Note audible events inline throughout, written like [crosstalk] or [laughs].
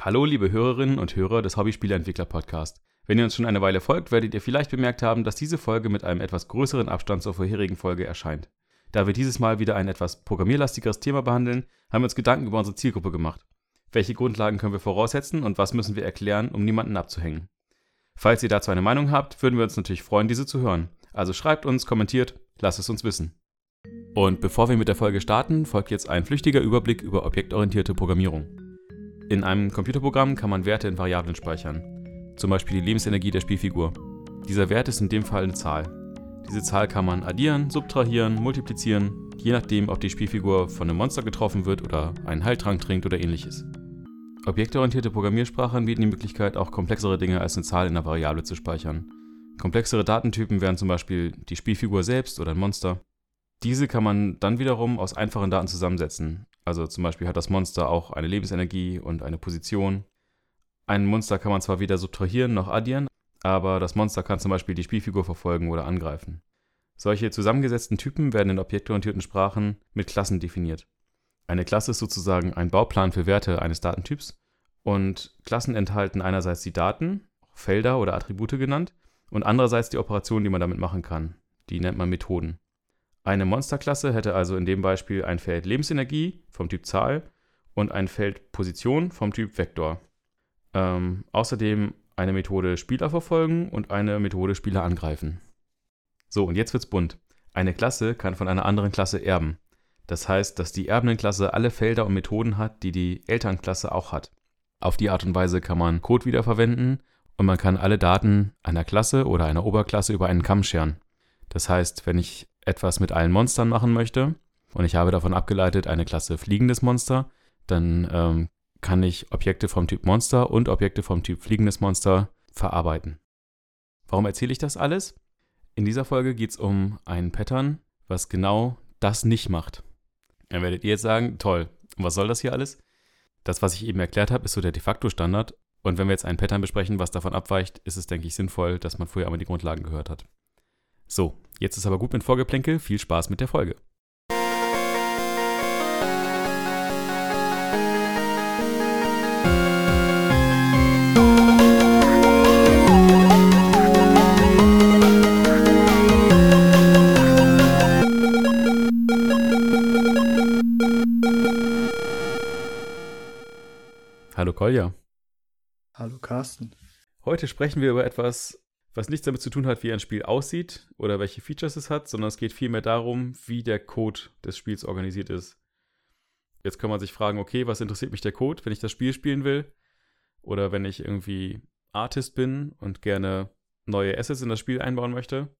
Hallo, liebe Hörerinnen und Hörer des Hobbyspieleentwickler-Podcast. Wenn ihr uns schon eine Weile folgt, werdet ihr vielleicht bemerkt haben, dass diese Folge mit einem etwas größeren Abstand zur vorherigen Folge erscheint. Da wir dieses Mal wieder ein etwas programmierlastigeres Thema behandeln, haben wir uns Gedanken über unsere Zielgruppe gemacht. Welche Grundlagen können wir voraussetzen und was müssen wir erklären, um niemanden abzuhängen? Falls ihr dazu eine Meinung habt, würden wir uns natürlich freuen, diese zu hören. Also schreibt uns, kommentiert, lasst es uns wissen. Und bevor wir mit der Folge starten, folgt jetzt ein flüchtiger Überblick über objektorientierte Programmierung. In einem Computerprogramm kann man Werte in Variablen speichern, zum Beispiel die Lebensenergie der Spielfigur. Dieser Wert ist in dem Fall eine Zahl. Diese Zahl kann man addieren, subtrahieren, multiplizieren, je nachdem, ob die Spielfigur von einem Monster getroffen wird oder einen Heiltrank trinkt oder ähnliches. Objektorientierte Programmiersprachen bieten die Möglichkeit, auch komplexere Dinge als eine Zahl in einer Variable zu speichern. Komplexere Datentypen wären zum Beispiel die Spielfigur selbst oder ein Monster. Diese kann man dann wiederum aus einfachen Daten zusammensetzen. Also zum Beispiel hat das Monster auch eine Lebensenergie und eine Position. Ein Monster kann man zwar weder subtrahieren noch addieren, aber das Monster kann zum Beispiel die Spielfigur verfolgen oder angreifen. Solche zusammengesetzten Typen werden in objektorientierten Sprachen mit Klassen definiert. Eine Klasse ist sozusagen ein Bauplan für Werte eines Datentyps und Klassen enthalten einerseits die Daten, Felder oder Attribute genannt, und andererseits die Operationen, die man damit machen kann. Die nennt man Methoden. Eine Monsterklasse hätte also in dem Beispiel ein Feld Lebensenergie vom Typ Zahl und ein Feld Position vom Typ Vektor. Ähm, außerdem eine Methode Spieler verfolgen und eine Methode Spieler angreifen. So, und jetzt wird's bunt. Eine Klasse kann von einer anderen Klasse erben. Das heißt, dass die Erbendenklasse alle Felder und Methoden hat, die die Elternklasse auch hat. Auf die Art und Weise kann man Code wiederverwenden und man kann alle Daten einer Klasse oder einer Oberklasse über einen Kamm scheren. Das heißt, wenn ich etwas mit allen Monstern machen möchte und ich habe davon abgeleitet eine Klasse fliegendes Monster, dann ähm, kann ich Objekte vom Typ Monster und Objekte vom Typ fliegendes Monster verarbeiten. Warum erzähle ich das alles? In dieser Folge geht es um ein Pattern, was genau das nicht macht. Dann werdet ihr jetzt sagen, toll, was soll das hier alles? Das, was ich eben erklärt habe, ist so der de facto Standard. Und wenn wir jetzt ein Pattern besprechen, was davon abweicht, ist es, denke ich, sinnvoll, dass man vorher einmal die Grundlagen gehört hat. So, jetzt ist aber gut mit Vorgeplänkel. Viel Spaß mit der Folge. Hallo Kolja. Hallo Carsten. Heute sprechen wir über etwas, was nichts damit zu tun hat, wie ein Spiel aussieht oder welche Features es hat, sondern es geht vielmehr darum, wie der Code des Spiels organisiert ist. Jetzt kann man sich fragen, okay, was interessiert mich der Code, wenn ich das Spiel spielen will? Oder wenn ich irgendwie Artist bin und gerne neue Assets in das Spiel einbauen möchte.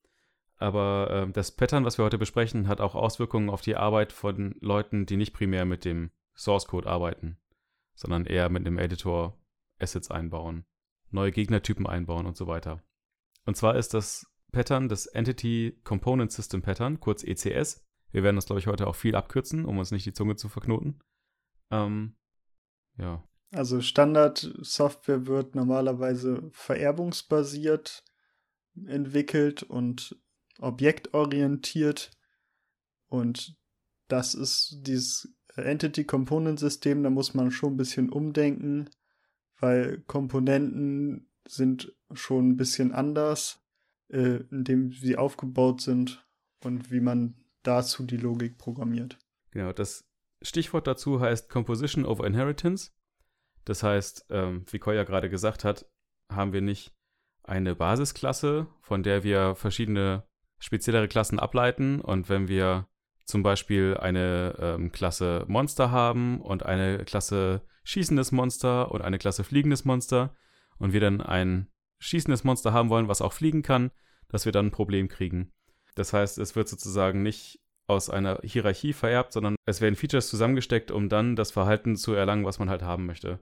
Aber äh, das Pattern, was wir heute besprechen, hat auch Auswirkungen auf die Arbeit von Leuten, die nicht primär mit dem Source Code arbeiten, sondern eher mit dem Editor Assets einbauen, neue Gegnertypen einbauen und so weiter. Und zwar ist das Pattern das Entity Component System Pattern, kurz ECS. Wir werden das, glaube ich, heute auch viel abkürzen, um uns nicht die Zunge zu verknoten. Ähm, ja. Also Standard-Software wird normalerweise vererbungsbasiert entwickelt und objektorientiert. Und das ist dieses Entity Component System, da muss man schon ein bisschen umdenken, weil Komponenten sind schon ein bisschen anders, äh, indem sie aufgebaut sind und wie man dazu die Logik programmiert. Genau, das Stichwort dazu heißt Composition over Inheritance. Das heißt, ähm, wie Koya gerade gesagt hat, haben wir nicht eine Basisklasse, von der wir verschiedene speziellere Klassen ableiten. Und wenn wir zum Beispiel eine ähm, Klasse Monster haben und eine Klasse schießendes Monster und eine Klasse fliegendes Monster, und wir dann ein schießendes Monster haben wollen, was auch fliegen kann, dass wir dann ein Problem kriegen. Das heißt, es wird sozusagen nicht aus einer Hierarchie vererbt, sondern es werden Features zusammengesteckt, um dann das Verhalten zu erlangen, was man halt haben möchte.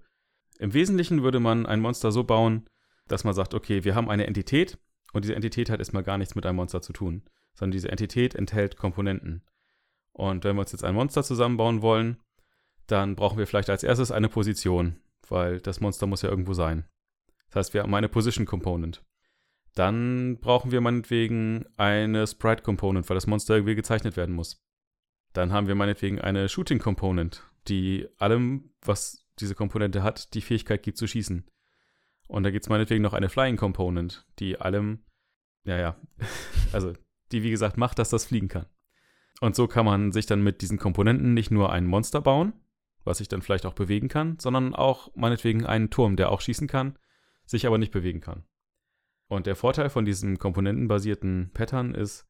Im Wesentlichen würde man ein Monster so bauen, dass man sagt, okay, wir haben eine Entität und diese Entität hat erstmal gar nichts mit einem Monster zu tun, sondern diese Entität enthält Komponenten. Und wenn wir uns jetzt ein Monster zusammenbauen wollen, dann brauchen wir vielleicht als erstes eine Position, weil das Monster muss ja irgendwo sein. Das heißt, wir haben eine Position Component. Dann brauchen wir meinetwegen eine Sprite Component, weil das Monster irgendwie gezeichnet werden muss. Dann haben wir meinetwegen eine Shooting Component, die allem, was diese Komponente hat, die Fähigkeit gibt zu schießen. Und da gibt es meinetwegen noch eine Flying Component, die allem, ja, ja, [laughs] also die wie gesagt macht, dass das fliegen kann. Und so kann man sich dann mit diesen Komponenten nicht nur ein Monster bauen, was sich dann vielleicht auch bewegen kann, sondern auch meinetwegen einen Turm, der auch schießen kann, sich aber nicht bewegen kann. Und der Vorteil von diesem komponentenbasierten Pattern ist,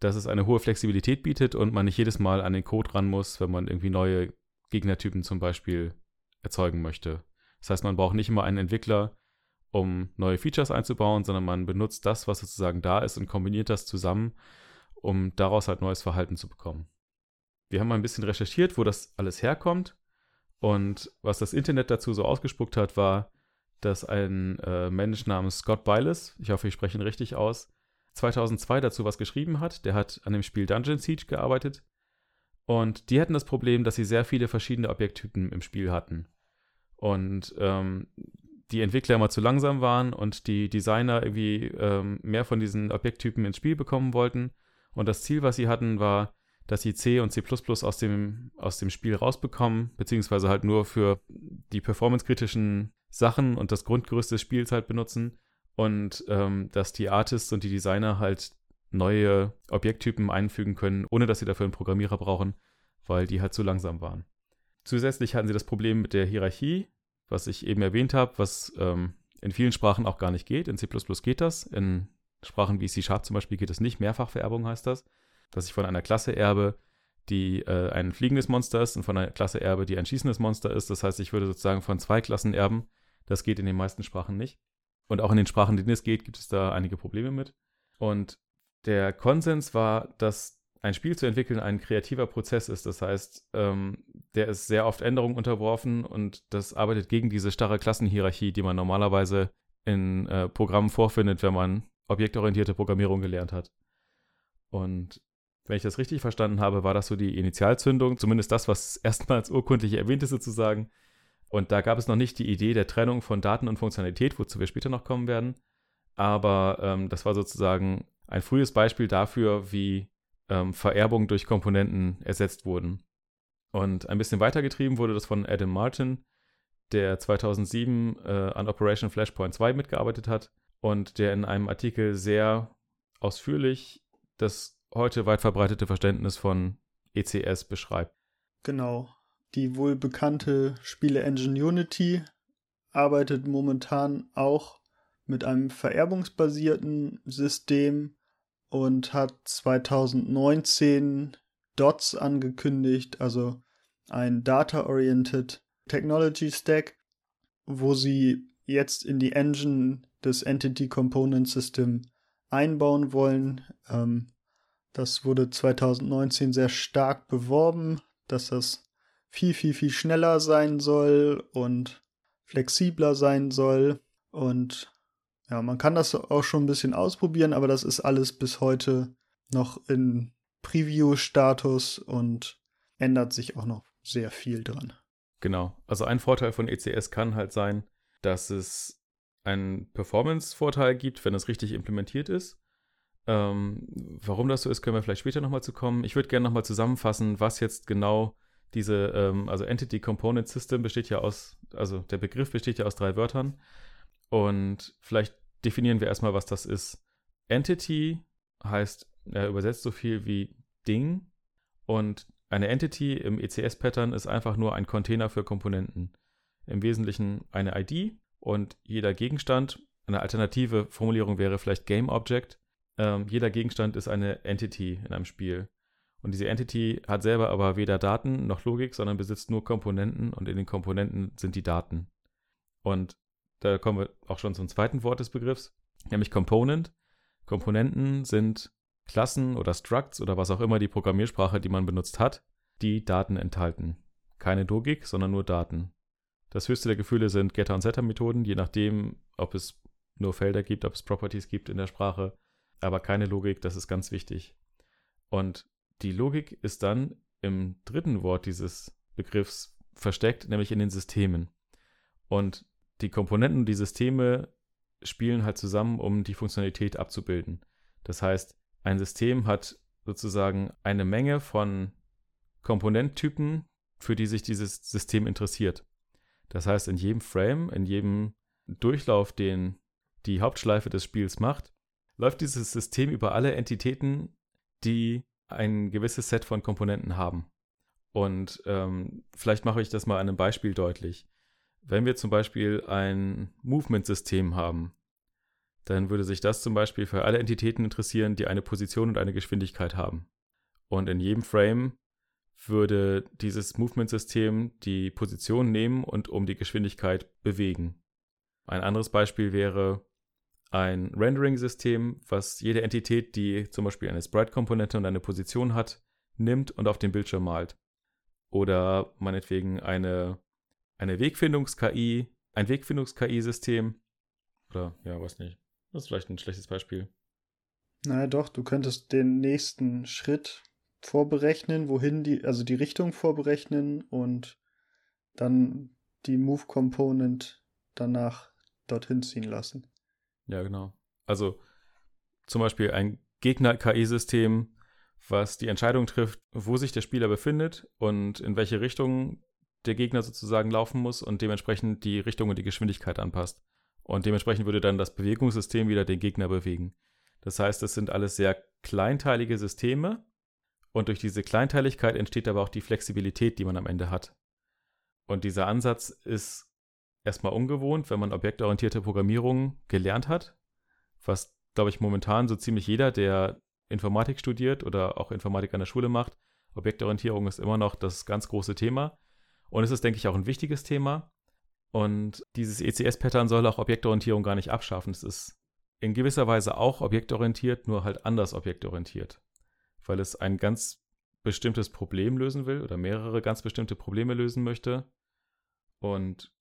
dass es eine hohe Flexibilität bietet und man nicht jedes Mal an den Code ran muss, wenn man irgendwie neue Gegnertypen zum Beispiel erzeugen möchte. Das heißt, man braucht nicht immer einen Entwickler, um neue Features einzubauen, sondern man benutzt das, was sozusagen da ist und kombiniert das zusammen, um daraus halt neues Verhalten zu bekommen. Wir haben mal ein bisschen recherchiert, wo das alles herkommt. Und was das Internet dazu so ausgespuckt hat, war, dass ein äh, Mensch namens Scott Byles, ich hoffe, ich spreche ihn richtig aus, 2002 dazu was geschrieben hat. Der hat an dem Spiel Dungeon Siege gearbeitet. Und die hatten das Problem, dass sie sehr viele verschiedene Objekttypen im Spiel hatten. Und ähm, die Entwickler immer zu langsam waren und die Designer irgendwie ähm, mehr von diesen Objekttypen ins Spiel bekommen wollten. Und das Ziel, was sie hatten, war, dass sie C und C aus dem, aus dem Spiel rausbekommen, beziehungsweise halt nur für die performancekritischen Sachen und das Grundgerüst des Spiels halt benutzen und ähm, dass die Artists und die Designer halt neue Objekttypen einfügen können, ohne dass sie dafür einen Programmierer brauchen, weil die halt zu langsam waren. Zusätzlich hatten sie das Problem mit der Hierarchie, was ich eben erwähnt habe, was ähm, in vielen Sprachen auch gar nicht geht. In C geht das. In Sprachen wie C-Sharp zum Beispiel geht es nicht. Mehrfachvererbung heißt das. Dass ich von einer Klasse erbe, die äh, ein fliegendes Monster ist und von einer Klasse erbe, die ein schießendes Monster ist. Das heißt, ich würde sozusagen von zwei Klassen erben. Das geht in den meisten Sprachen nicht. Und auch in den Sprachen, denen es geht, gibt es da einige Probleme mit. Und der Konsens war, dass ein Spiel zu entwickeln ein kreativer Prozess ist. Das heißt, ähm, der ist sehr oft Änderungen unterworfen und das arbeitet gegen diese starre Klassenhierarchie, die man normalerweise in äh, Programmen vorfindet, wenn man objektorientierte Programmierung gelernt hat. Und wenn ich das richtig verstanden habe, war das so die Initialzündung, zumindest das, was [laughs] erstmals urkundlich erwähnt ist sozusagen, und da gab es noch nicht die Idee der Trennung von Daten und Funktionalität, wozu wir später noch kommen werden. Aber ähm, das war sozusagen ein frühes Beispiel dafür, wie ähm, Vererbung durch Komponenten ersetzt wurden. Und ein bisschen weitergetrieben wurde das von Adam Martin, der 2007 äh, an Operation Flashpoint 2 mitgearbeitet hat und der in einem Artikel sehr ausführlich das heute weit verbreitete Verständnis von ECS beschreibt. Genau. Die wohl bekannte Spiele-Engine Unity arbeitet momentan auch mit einem vererbungsbasierten System und hat 2019 DOTS angekündigt, also ein Data-Oriented Technology Stack, wo sie jetzt in die Engine des Entity Component System einbauen wollen. Ähm, das wurde 2019 sehr stark beworben, dass das viel, viel, viel schneller sein soll und flexibler sein soll. Und ja, man kann das auch schon ein bisschen ausprobieren, aber das ist alles bis heute noch in Preview-Status und ändert sich auch noch sehr viel dran. Genau. Also ein Vorteil von ECS kann halt sein, dass es einen Performance-Vorteil gibt, wenn es richtig implementiert ist. Ähm, warum das so ist, können wir vielleicht später nochmal zu kommen. Ich würde gerne nochmal zusammenfassen, was jetzt genau diese, ähm, also Entity Component System besteht ja aus, also der Begriff besteht ja aus drei Wörtern. Und vielleicht definieren wir erstmal, was das ist. Entity heißt, er übersetzt so viel wie Ding. Und eine Entity im ECS-Pattern ist einfach nur ein Container für Komponenten. Im Wesentlichen eine ID und jeder Gegenstand, eine alternative Formulierung wäre vielleicht Game Object. Ähm, jeder Gegenstand ist eine Entity in einem Spiel. Und diese Entity hat selber aber weder Daten noch Logik, sondern besitzt nur Komponenten und in den Komponenten sind die Daten. Und da kommen wir auch schon zum zweiten Wort des Begriffs, nämlich Component. Komponenten sind Klassen oder Structs oder was auch immer die Programmiersprache, die man benutzt hat, die Daten enthalten. Keine Logik, sondern nur Daten. Das höchste der Gefühle sind Getter- und Setter-Methoden, je nachdem, ob es nur Felder gibt, ob es Properties gibt in der Sprache, aber keine Logik, das ist ganz wichtig. Und die Logik ist dann im dritten Wort dieses Begriffs versteckt, nämlich in den Systemen. Und die Komponenten und die Systeme spielen halt zusammen, um die Funktionalität abzubilden. Das heißt, ein System hat sozusagen eine Menge von Komponenttypen, für die sich dieses System interessiert. Das heißt, in jedem Frame, in jedem Durchlauf, den die Hauptschleife des Spiels macht, läuft dieses System über alle Entitäten, die ein gewisses Set von Komponenten haben. Und ähm, vielleicht mache ich das mal an einem Beispiel deutlich. Wenn wir zum Beispiel ein Movement-System haben, dann würde sich das zum Beispiel für alle Entitäten interessieren, die eine Position und eine Geschwindigkeit haben. Und in jedem Frame würde dieses Movement-System die Position nehmen und um die Geschwindigkeit bewegen. Ein anderes Beispiel wäre ein Rendering-System, was jede Entität, die zum Beispiel eine Sprite-Komponente und eine Position hat, nimmt und auf dem Bildschirm malt. Oder meinetwegen eine, eine Wegfindungs-KI, ein Wegfindungs-KI-System. Oder ja, was nicht. Das ist vielleicht ein schlechtes Beispiel. Naja, doch, du könntest den nächsten Schritt vorberechnen, wohin die, also die Richtung vorberechnen und dann die Move Component danach dorthin ziehen lassen. Ja, genau. Also zum Beispiel ein Gegner-KI-System, was die Entscheidung trifft, wo sich der Spieler befindet und in welche Richtung der Gegner sozusagen laufen muss und dementsprechend die Richtung und die Geschwindigkeit anpasst. Und dementsprechend würde dann das Bewegungssystem wieder den Gegner bewegen. Das heißt, es sind alles sehr kleinteilige Systeme und durch diese Kleinteiligkeit entsteht aber auch die Flexibilität, die man am Ende hat. Und dieser Ansatz ist erstmal ungewohnt, wenn man objektorientierte Programmierung gelernt hat, was, glaube ich, momentan so ziemlich jeder, der Informatik studiert oder auch Informatik an der Schule macht. Objektorientierung ist immer noch das ganz große Thema. Und es ist, denke ich, auch ein wichtiges Thema. Und dieses ECS-Pattern soll auch Objektorientierung gar nicht abschaffen. Es ist in gewisser Weise auch objektorientiert, nur halt anders objektorientiert. Weil es ein ganz bestimmtes Problem lösen will oder mehrere ganz bestimmte Probleme lösen möchte. Und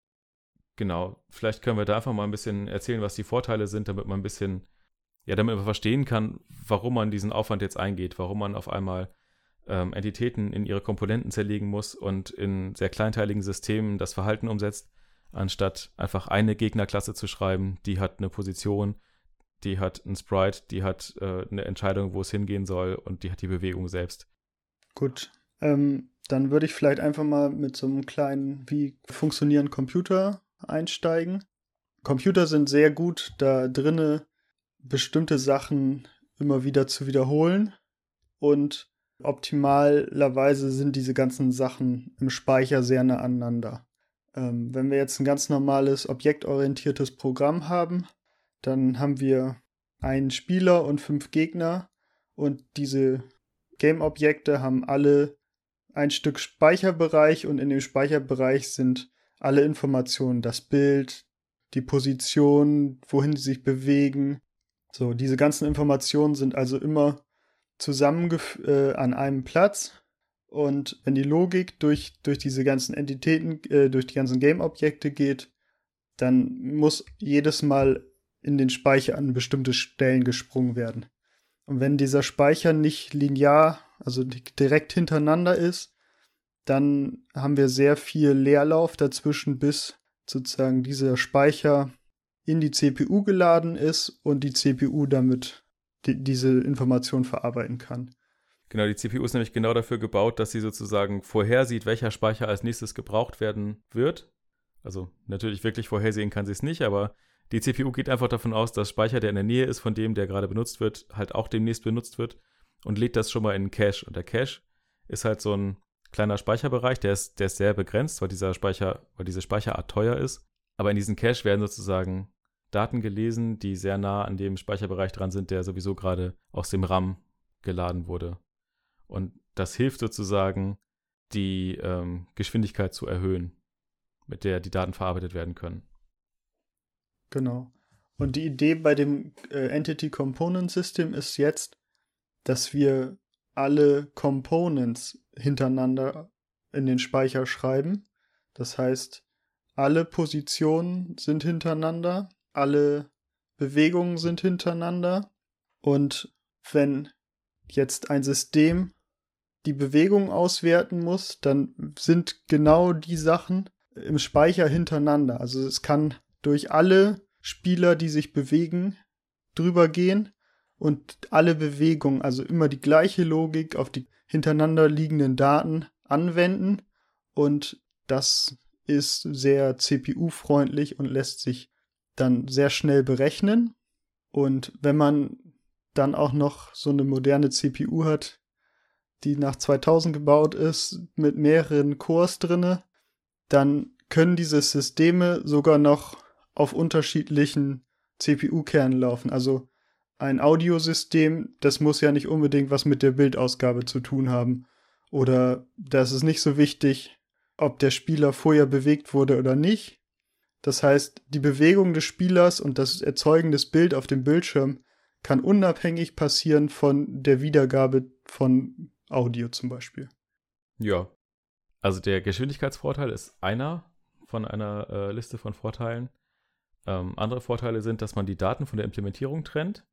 genau, vielleicht können wir da einfach mal ein bisschen erzählen, was die Vorteile sind, damit man ein bisschen, ja, damit man verstehen kann, warum man diesen Aufwand jetzt eingeht, warum man auf einmal ähm, Entitäten in ihre Komponenten zerlegen muss und in sehr kleinteiligen Systemen das Verhalten umsetzt anstatt einfach eine Gegnerklasse zu schreiben, die hat eine Position, die hat ein Sprite, die hat äh, eine Entscheidung, wo es hingehen soll und die hat die Bewegung selbst. Gut, ähm, dann würde ich vielleicht einfach mal mit so einem kleinen, wie funktionieren Computer einsteigen. Computer sind sehr gut da drinne, bestimmte Sachen immer wieder zu wiederholen und optimalerweise sind diese ganzen Sachen im Speicher sehr nah aneinander. Ähm, wenn wir jetzt ein ganz normales objektorientiertes Programm haben, dann haben wir einen Spieler und fünf Gegner und diese Game-Objekte haben alle ein Stück Speicherbereich und in dem Speicherbereich sind alle Informationen, das Bild, die Position, wohin sie sich bewegen. So, diese ganzen Informationen sind also immer zusammen äh, an einem Platz und wenn die Logik durch, durch diese ganzen Entitäten, äh, durch die ganzen Game-Objekte geht, dann muss jedes Mal in den Speicher an bestimmte Stellen gesprungen werden. Und wenn dieser Speicher nicht linear, also direkt hintereinander ist, dann haben wir sehr viel Leerlauf dazwischen, bis sozusagen dieser Speicher in die CPU geladen ist und die CPU damit die, diese Information verarbeiten kann. Genau, die CPU ist nämlich genau dafür gebaut, dass sie sozusagen vorhersieht, welcher Speicher als nächstes gebraucht werden wird. Also natürlich wirklich vorhersehen kann sie es nicht, aber die CPU geht einfach davon aus, dass Speicher, der in der Nähe ist von dem, der gerade benutzt wird, halt auch demnächst benutzt wird und lädt das schon mal in den Cache. Und der Cache ist halt so ein kleiner Speicherbereich, der ist, der ist sehr begrenzt, weil dieser Speicher, weil diese Speicherart teuer ist. Aber in diesen Cache werden sozusagen Daten gelesen, die sehr nah an dem Speicherbereich dran sind, der sowieso gerade aus dem RAM geladen wurde. Und das hilft sozusagen, die ähm, Geschwindigkeit zu erhöhen, mit der die Daten verarbeitet werden können. Genau. Und die Idee bei dem äh, Entity Component System ist jetzt, dass wir alle Components hintereinander in den Speicher schreiben. Das heißt, alle Positionen sind hintereinander, alle Bewegungen sind hintereinander. Und wenn jetzt ein System die Bewegung auswerten muss, dann sind genau die Sachen im Speicher hintereinander. Also es kann durch alle Spieler, die sich bewegen, drüber gehen und alle Bewegungen, also immer die gleiche Logik auf die hintereinander liegenden Daten anwenden und das ist sehr CPU-freundlich und lässt sich dann sehr schnell berechnen. Und wenn man dann auch noch so eine moderne CPU hat, die nach 2000 gebaut ist, mit mehreren Cores drinne, dann können diese Systeme sogar noch auf unterschiedlichen CPU-Kernen laufen. Also ein Audiosystem, das muss ja nicht unbedingt was mit der Bildausgabe zu tun haben. Oder das ist nicht so wichtig, ob der Spieler vorher bewegt wurde oder nicht. Das heißt, die Bewegung des Spielers und das Erzeugen des Bild auf dem Bildschirm kann unabhängig passieren von der Wiedergabe von Audio zum Beispiel. Ja. Also der Geschwindigkeitsvorteil ist einer von einer äh, Liste von Vorteilen. Ähm, andere Vorteile sind, dass man die Daten von der Implementierung trennt.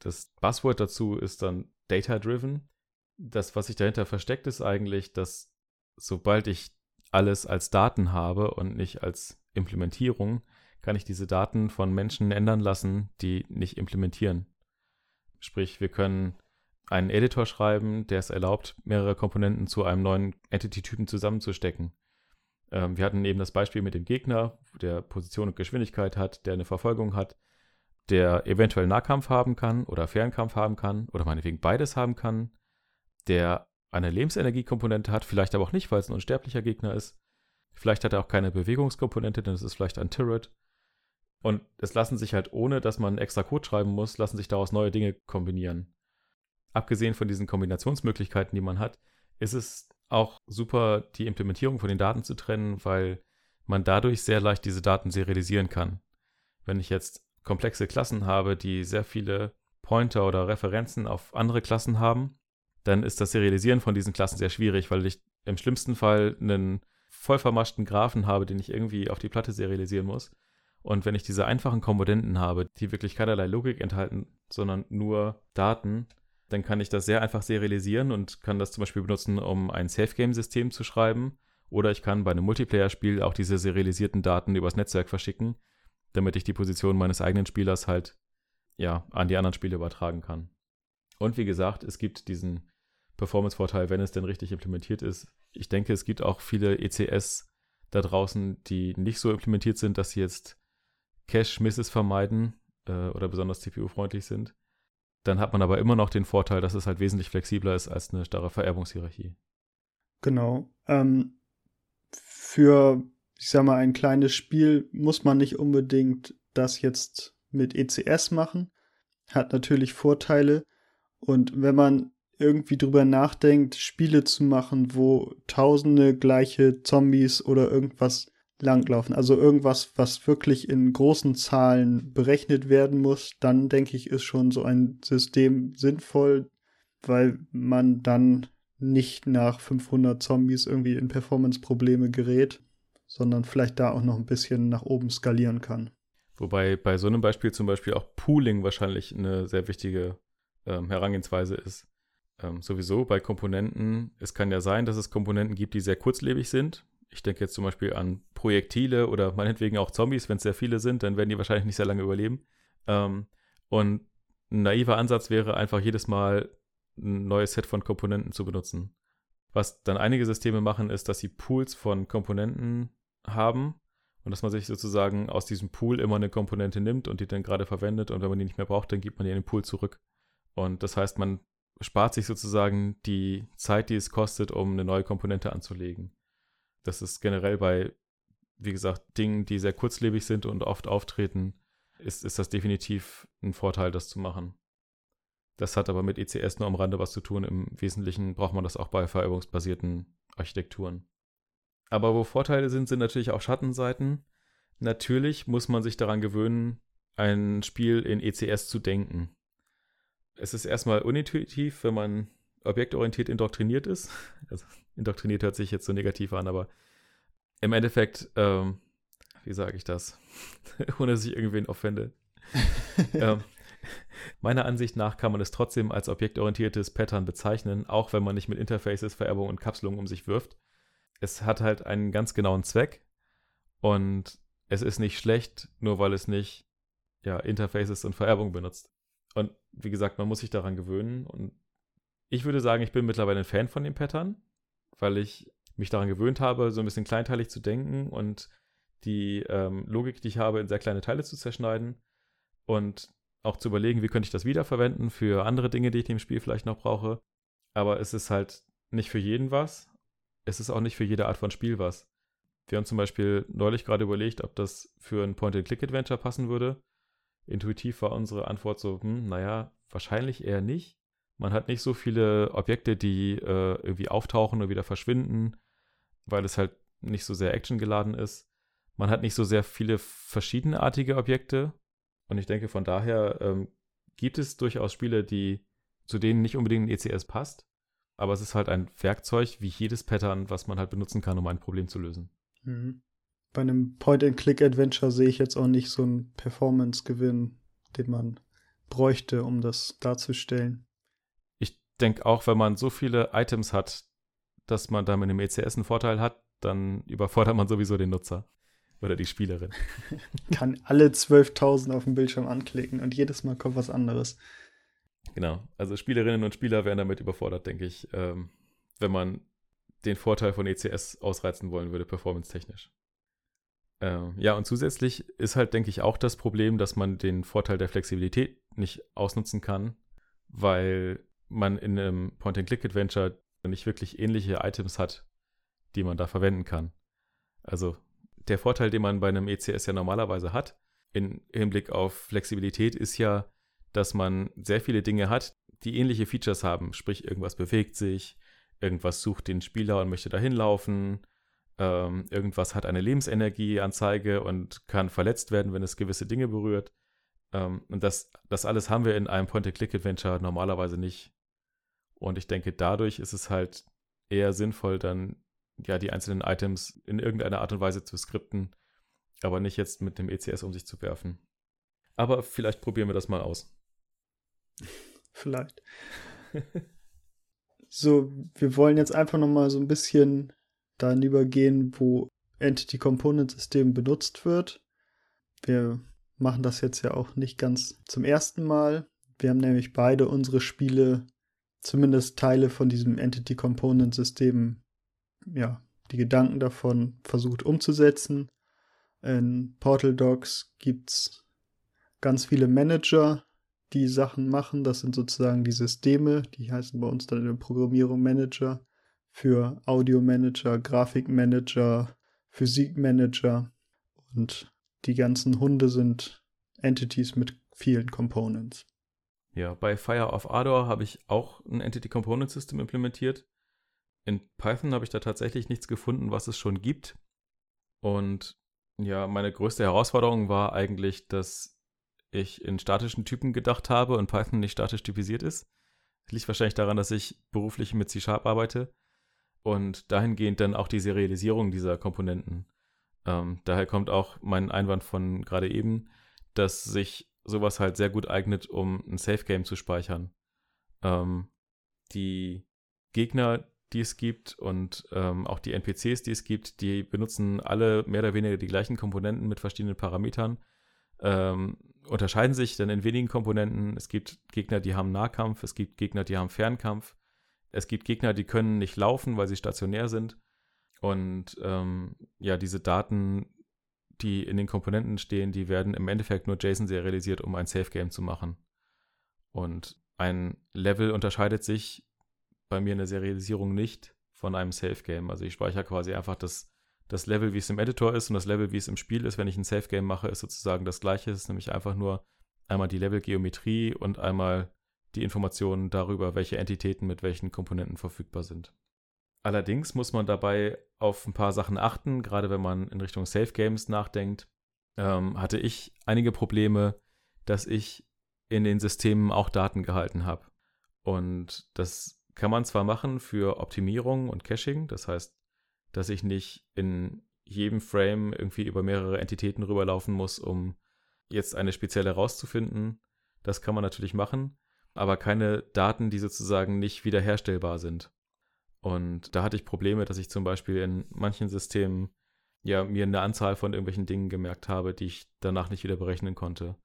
Das Buzzword dazu ist dann Data-Driven. Das, was sich dahinter versteckt, ist eigentlich, dass sobald ich alles als Daten habe und nicht als Implementierung, kann ich diese Daten von Menschen ändern lassen, die nicht implementieren. Sprich, wir können einen Editor schreiben, der es erlaubt, mehrere Komponenten zu einem neuen Entity-Typen zusammenzustecken. Ähm, wir hatten eben das Beispiel mit dem Gegner, der Position und Geschwindigkeit hat, der eine Verfolgung hat, der eventuell Nahkampf haben kann oder Fernkampf haben kann oder meinetwegen beides haben kann, der eine Lebensenergiekomponente hat, vielleicht aber auch nicht, weil es ein unsterblicher Gegner ist. Vielleicht hat er auch keine Bewegungskomponente, denn es ist vielleicht ein Turret. Und es lassen sich halt, ohne dass man extra Code schreiben muss, lassen sich daraus neue Dinge kombinieren. Abgesehen von diesen Kombinationsmöglichkeiten, die man hat, ist es auch super, die Implementierung von den Daten zu trennen, weil man dadurch sehr leicht diese Daten serialisieren kann. Wenn ich jetzt komplexe Klassen habe, die sehr viele Pointer oder Referenzen auf andere Klassen haben, dann ist das Serialisieren von diesen Klassen sehr schwierig, weil ich im schlimmsten Fall einen voll vermaschten Graphen habe, den ich irgendwie auf die Platte serialisieren muss. Und wenn ich diese einfachen Komponenten habe, die wirklich keinerlei Logik enthalten, sondern nur Daten, dann kann ich das sehr einfach serialisieren und kann das zum Beispiel benutzen, um ein Safe-Game-System zu schreiben. Oder ich kann bei einem Multiplayer-Spiel auch diese serialisierten Daten übers Netzwerk verschicken, damit ich die Position meines eigenen Spielers halt ja, an die anderen Spiele übertragen kann. Und wie gesagt, es gibt diesen Performance-Vorteil, wenn es denn richtig implementiert ist. Ich denke, es gibt auch viele ECS da draußen, die nicht so implementiert sind, dass sie jetzt Cache-Misses vermeiden äh, oder besonders CPU-freundlich sind. Dann hat man aber immer noch den Vorteil, dass es halt wesentlich flexibler ist als eine starre Vererbungshierarchie. Genau. Ähm, für, ich sag mal, ein kleines Spiel muss man nicht unbedingt das jetzt mit ECS machen. Hat natürlich Vorteile. Und wenn man irgendwie drüber nachdenkt, Spiele zu machen, wo tausende gleiche Zombies oder irgendwas langlaufen, also irgendwas, was wirklich in großen Zahlen berechnet werden muss, dann denke ich, ist schon so ein System sinnvoll, weil man dann nicht nach 500 Zombies irgendwie in Performance-Probleme gerät, sondern vielleicht da auch noch ein bisschen nach oben skalieren kann. Wobei bei so einem Beispiel zum Beispiel auch Pooling wahrscheinlich eine sehr wichtige ähm, Herangehensweise ist. Ähm, sowieso bei Komponenten, es kann ja sein, dass es Komponenten gibt, die sehr kurzlebig sind. Ich denke jetzt zum Beispiel an Projektile oder meinetwegen auch Zombies, wenn es sehr viele sind, dann werden die wahrscheinlich nicht sehr lange überleben. Ähm, und ein naiver Ansatz wäre einfach jedes Mal ein neues Set von Komponenten zu benutzen. Was dann einige Systeme machen, ist, dass sie Pools von Komponenten haben und dass man sich sozusagen aus diesem Pool immer eine Komponente nimmt und die dann gerade verwendet und wenn man die nicht mehr braucht, dann gibt man die in den Pool zurück. Und das heißt, man spart sich sozusagen die Zeit, die es kostet, um eine neue Komponente anzulegen. Das ist generell bei wie gesagt, Dingen, die sehr kurzlebig sind und oft auftreten, ist, ist das definitiv ein Vorteil, das zu machen. Das hat aber mit ECS nur am Rande was zu tun. Im Wesentlichen braucht man das auch bei vererbungsbasierten Architekturen. Aber wo Vorteile sind, sind natürlich auch Schattenseiten. Natürlich muss man sich daran gewöhnen, ein Spiel in ECS zu denken. Es ist erstmal unintuitiv, wenn man objektorientiert indoktriniert ist. [laughs] Also, indoktriniert hört sich jetzt so negativ an, aber im Endeffekt, ähm, wie sage ich das, [laughs] ohne dass ich irgendwen offende. [laughs] ähm, meiner Ansicht nach kann man es trotzdem als objektorientiertes Pattern bezeichnen, auch wenn man nicht mit Interfaces, Vererbung und Kapselung um sich wirft. Es hat halt einen ganz genauen Zweck und es ist nicht schlecht, nur weil es nicht ja, Interfaces und Vererbung benutzt. Und wie gesagt, man muss sich daran gewöhnen und ich würde sagen, ich bin mittlerweile ein Fan von dem Pattern, weil ich mich daran gewöhnt habe, so ein bisschen kleinteilig zu denken und die ähm, Logik, die ich habe, in sehr kleine Teile zu zerschneiden und auch zu überlegen, wie könnte ich das wiederverwenden für andere Dinge, die ich im Spiel vielleicht noch brauche. Aber es ist halt nicht für jeden was. Es ist auch nicht für jede Art von Spiel was. Wir haben zum Beispiel neulich gerade überlegt, ob das für ein Point-and-Click-Adventure passen würde. Intuitiv war unsere Antwort so, hm, naja, wahrscheinlich eher nicht. Man hat nicht so viele Objekte, die äh, irgendwie auftauchen und wieder verschwinden, weil es halt nicht so sehr actiongeladen ist. Man hat nicht so sehr viele verschiedenartige Objekte. Und ich denke, von daher ähm, gibt es durchaus Spiele, die zu denen nicht unbedingt ein ECS passt. Aber es ist halt ein Werkzeug wie jedes Pattern, was man halt benutzen kann, um ein Problem zu lösen. Mhm. Bei einem Point-and-Click-Adventure sehe ich jetzt auch nicht so einen Performance-Gewinn, den man bräuchte, um das darzustellen. Ich denke auch, wenn man so viele Items hat, dass man da mit einem ECS einen Vorteil hat, dann überfordert man sowieso den Nutzer oder die Spielerin. [laughs] Kann alle 12.000 auf dem Bildschirm anklicken und jedes Mal kommt was anderes. Genau, also Spielerinnen und Spieler werden damit überfordert, denke ich, ähm, wenn man den Vorteil von ECS ausreizen wollen würde, performance-technisch. Ähm, ja, und zusätzlich ist halt, denke ich, auch das Problem, dass man den Vorteil der Flexibilität nicht ausnutzen kann, weil man in einem Point-and-Click-Adventure nicht wirklich ähnliche Items hat, die man da verwenden kann. Also der Vorteil, den man bei einem ECS ja normalerweise hat, im Hinblick auf Flexibilität, ist ja, dass man sehr viele Dinge hat, die ähnliche Features haben. Sprich, irgendwas bewegt sich, irgendwas sucht den Spieler und möchte dahin laufen, ähm, irgendwas hat eine Lebensenergieanzeige und kann verletzt werden, wenn es gewisse Dinge berührt. Ähm, und das, das alles haben wir in einem Point-and-Click-Adventure normalerweise nicht. Und ich denke, dadurch ist es halt eher sinnvoll, dann ja die einzelnen Items in irgendeiner Art und Weise zu skripten, aber nicht jetzt mit dem ECS um sich zu werfen. Aber vielleicht probieren wir das mal aus. [laughs] Vielleicht. so, wir wollen jetzt einfach noch mal so ein bisschen dann übergehen, wo Entity Component System benutzt wird. Wir machen das jetzt ja auch nicht ganz zum ersten Mal. Wir haben nämlich beide unsere Spiele, zumindest Teile von diesem Entity Component System, ja, die Gedanken davon versucht umzusetzen. In Portal Docs gibt es ganz viele Manager, die Sachen machen. Das sind sozusagen die Systeme, die heißen bei uns dann in der Programmierung Manager für Audio-Manager, Grafikmanager, Physikmanager und die ganzen Hunde sind Entities mit vielen Components. Ja, bei Fire of Ardor habe ich auch ein Entity Component System implementiert. In Python habe ich da tatsächlich nichts gefunden, was es schon gibt. Und ja, meine größte Herausforderung war eigentlich, dass ich in statischen Typen gedacht habe und Python nicht statisch typisiert ist. Das liegt wahrscheinlich daran, dass ich beruflich mit C-Sharp arbeite und dahingehend dann auch die Serialisierung dieser Komponenten. Ähm, daher kommt auch mein Einwand von gerade eben, dass sich sowas halt sehr gut eignet, um ein Safe Game zu speichern. Ähm, die Gegner, die es gibt und ähm, auch die NPCs, die es gibt, die benutzen alle mehr oder weniger die gleichen Komponenten mit verschiedenen Parametern. Ähm, unterscheiden sich dann in wenigen Komponenten. Es gibt Gegner, die haben Nahkampf, es gibt Gegner, die haben Fernkampf. Es gibt Gegner, die können nicht laufen, weil sie stationär sind. Und ähm, ja, diese Daten, die in den Komponenten stehen, die werden im Endeffekt nur JSON serialisiert, um ein Safe Game zu machen. Und ein Level unterscheidet sich bei mir in der Serialisierung nicht von einem Safe Game. Also ich speichere quasi einfach das das Level, wie es im Editor ist und das Level, wie es im Spiel ist, wenn ich ein Safe Game mache, ist sozusagen das gleiche. Es ist nämlich einfach nur einmal die Levelgeometrie und einmal die Informationen darüber, welche Entitäten mit welchen Komponenten verfügbar sind. Allerdings muss man dabei auf ein paar Sachen achten, gerade wenn man in Richtung Safe Games nachdenkt. Ähm, hatte ich einige Probleme, dass ich in den Systemen auch Daten gehalten habe. Und das kann man zwar machen für Optimierung und Caching, das heißt, dass ich nicht in jedem Frame irgendwie über mehrere Entitäten rüberlaufen muss, um jetzt eine spezielle rauszufinden. Das kann man natürlich machen, aber keine Daten, die sozusagen nicht wiederherstellbar sind. Und da hatte ich Probleme, dass ich zum Beispiel in manchen Systemen ja mir eine Anzahl von irgendwelchen Dingen gemerkt habe, die ich danach nicht wieder berechnen konnte.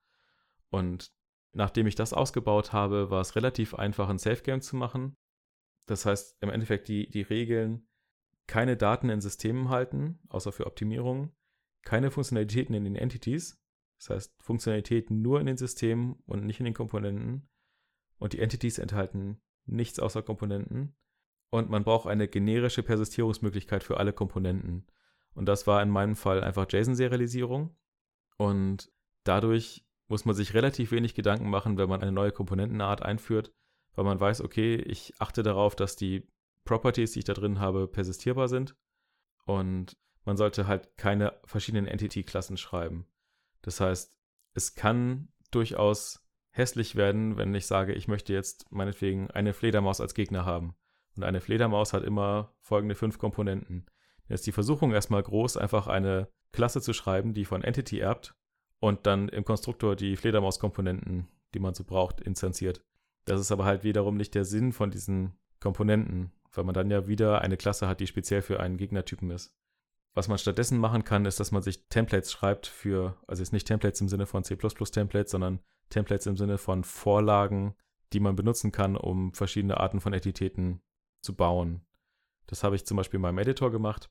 Und nachdem ich das ausgebaut habe, war es relativ einfach, ein Safe Game zu machen. Das heißt, im Endeffekt die, die Regeln keine Daten in Systemen halten, außer für Optimierung, keine Funktionalitäten in den Entities, das heißt Funktionalitäten nur in den Systemen und nicht in den Komponenten. Und die Entities enthalten nichts außer Komponenten. Und man braucht eine generische Persistierungsmöglichkeit für alle Komponenten. Und das war in meinem Fall einfach JSON-Serialisierung. Und dadurch muss man sich relativ wenig Gedanken machen, wenn man eine neue Komponentenart einführt, weil man weiß, okay, ich achte darauf, dass die Properties, die ich da drin habe, persistierbar sind. Und man sollte halt keine verschiedenen Entity-Klassen schreiben. Das heißt, es kann durchaus hässlich werden, wenn ich sage, ich möchte jetzt meinetwegen eine Fledermaus als Gegner haben. Und eine Fledermaus hat immer folgende fünf Komponenten. Jetzt ist die Versuchung erstmal groß, einfach eine Klasse zu schreiben, die von Entity erbt und dann im Konstruktor die Fledermaus-Komponenten, die man so braucht, instanziert. Das ist aber halt wiederum nicht der Sinn von diesen Komponenten, weil man dann ja wieder eine Klasse hat, die speziell für einen Gegnertypen ist. Was man stattdessen machen kann, ist, dass man sich Templates schreibt für, also jetzt nicht Templates im Sinne von C++-Templates, sondern Templates im Sinne von Vorlagen, die man benutzen kann, um verschiedene Arten von Entitäten zu bauen. Das habe ich zum Beispiel in meinem Editor gemacht.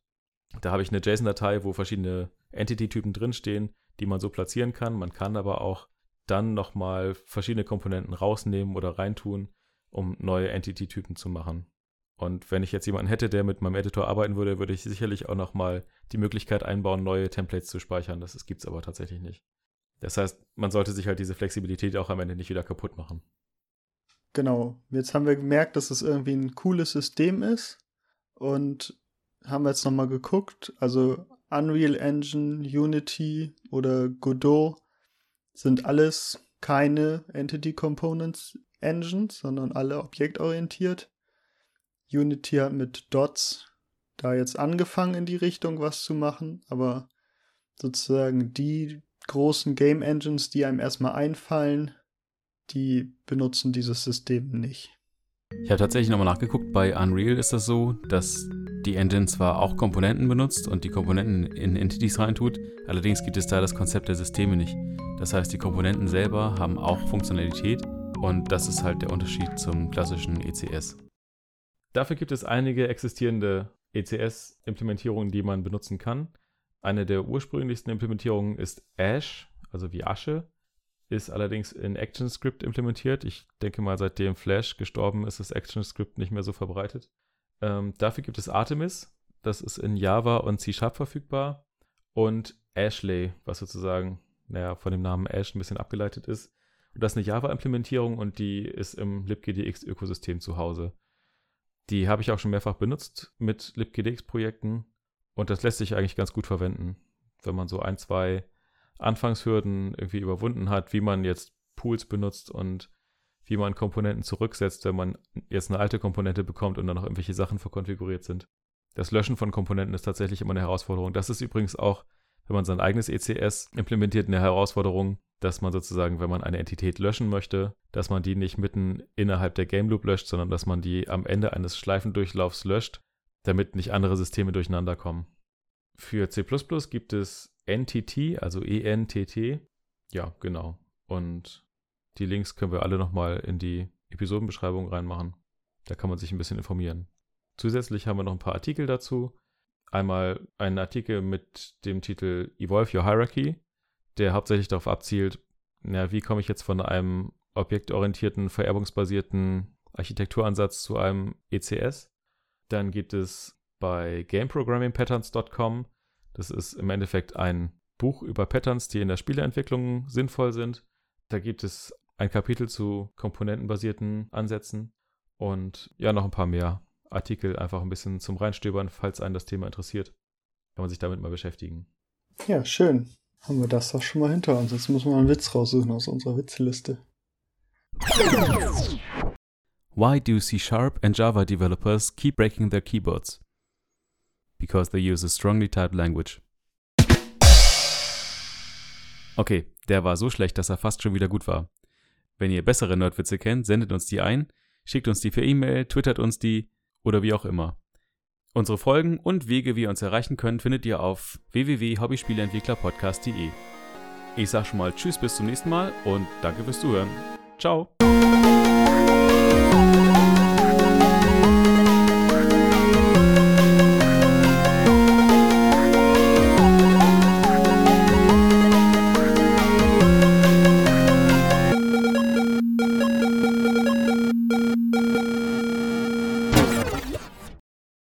Da habe ich eine JSON-Datei, wo verschiedene Entity-Typen drinstehen, die man so platzieren kann. Man kann aber auch dann nochmal verschiedene Komponenten rausnehmen oder reintun, um neue Entity-Typen zu machen. Und wenn ich jetzt jemanden hätte, der mit meinem Editor arbeiten würde, würde ich sicherlich auch nochmal die Möglichkeit einbauen, neue Templates zu speichern. Das gibt es aber tatsächlich nicht. Das heißt, man sollte sich halt diese Flexibilität auch am Ende nicht wieder kaputt machen. Genau. Jetzt haben wir gemerkt, dass es irgendwie ein cooles System ist und haben jetzt nochmal geguckt. Also Unreal Engine, Unity oder Godot sind alles keine Entity Components Engines, sondern alle objektorientiert. Unity hat mit Dots da jetzt angefangen in die Richtung was zu machen, aber sozusagen die großen Game Engines, die einem erstmal einfallen, die benutzen dieses System nicht. Ich habe tatsächlich nochmal nachgeguckt, bei Unreal ist das so, dass die Engine zwar auch Komponenten benutzt und die Komponenten in Entities reintut, allerdings gibt es da das Konzept der Systeme nicht. Das heißt, die Komponenten selber haben auch Funktionalität und das ist halt der Unterschied zum klassischen ECS. Dafür gibt es einige existierende ECS-Implementierungen, die man benutzen kann. Eine der ursprünglichsten Implementierungen ist Ash, also wie Asche, ist allerdings in ActionScript implementiert. Ich denke mal, seitdem Flash gestorben ist, ist ActionScript nicht mehr so verbreitet. Ähm, dafür gibt es Artemis, das ist in Java und C-Sharp verfügbar. Und Ashley, was sozusagen, naja, von dem Namen Ash ein bisschen abgeleitet ist. Und das ist eine Java-Implementierung und die ist im libgdx-Ökosystem zu Hause. Die habe ich auch schon mehrfach benutzt mit libgdx-Projekten und das lässt sich eigentlich ganz gut verwenden, wenn man so ein, zwei Anfangshürden irgendwie überwunden hat, wie man jetzt Pools benutzt und wie man Komponenten zurücksetzt, wenn man jetzt eine alte Komponente bekommt und dann noch irgendwelche Sachen verkonfiguriert sind. Das Löschen von Komponenten ist tatsächlich immer eine Herausforderung. Das ist übrigens auch, wenn man sein eigenes ECS implementiert, eine Herausforderung, dass man sozusagen, wenn man eine Entität löschen möchte, dass man die nicht mitten innerhalb der Game Loop löscht, sondern dass man die am Ende eines Schleifendurchlaufs löscht, damit nicht andere Systeme durcheinander kommen. Für C++ gibt es NTT, also ENTT. Ja, genau. Und die Links können wir alle nochmal in die Episodenbeschreibung reinmachen. Da kann man sich ein bisschen informieren. Zusätzlich haben wir noch ein paar Artikel dazu. Einmal einen Artikel mit dem Titel Evolve Your Hierarchy, der hauptsächlich darauf abzielt, na, wie komme ich jetzt von einem objektorientierten, vererbungsbasierten Architekturansatz zu einem ECS. Dann gibt es bei gameprogrammingpatterns.com, das ist im Endeffekt ein Buch über Patterns, die in der Spieleentwicklung sinnvoll sind. Da gibt es ein Kapitel zu komponentenbasierten Ansätzen und ja, noch ein paar mehr Artikel einfach ein bisschen zum Reinstöbern, falls einen das Thema interessiert. Kann man sich damit mal beschäftigen. Ja, schön. Haben wir das doch schon mal hinter uns. Jetzt muss man einen Witz raussuchen aus unserer Witzliste. Why do C Sharp and Java developers keep breaking their keyboards? Because they use a strongly typed language. Okay, der war so schlecht, dass er fast schon wieder gut war. Wenn ihr bessere Nerdwitze kennt, sendet uns die ein, schickt uns die per E-Mail, twittert uns die oder wie auch immer. Unsere Folgen und Wege, wie ihr uns erreichen könnt, findet ihr auf www.hobbyspieleentwicklerpodcast.de. Ich sag schon mal Tschüss bis zum nächsten Mal und danke fürs Zuhören. Ciao!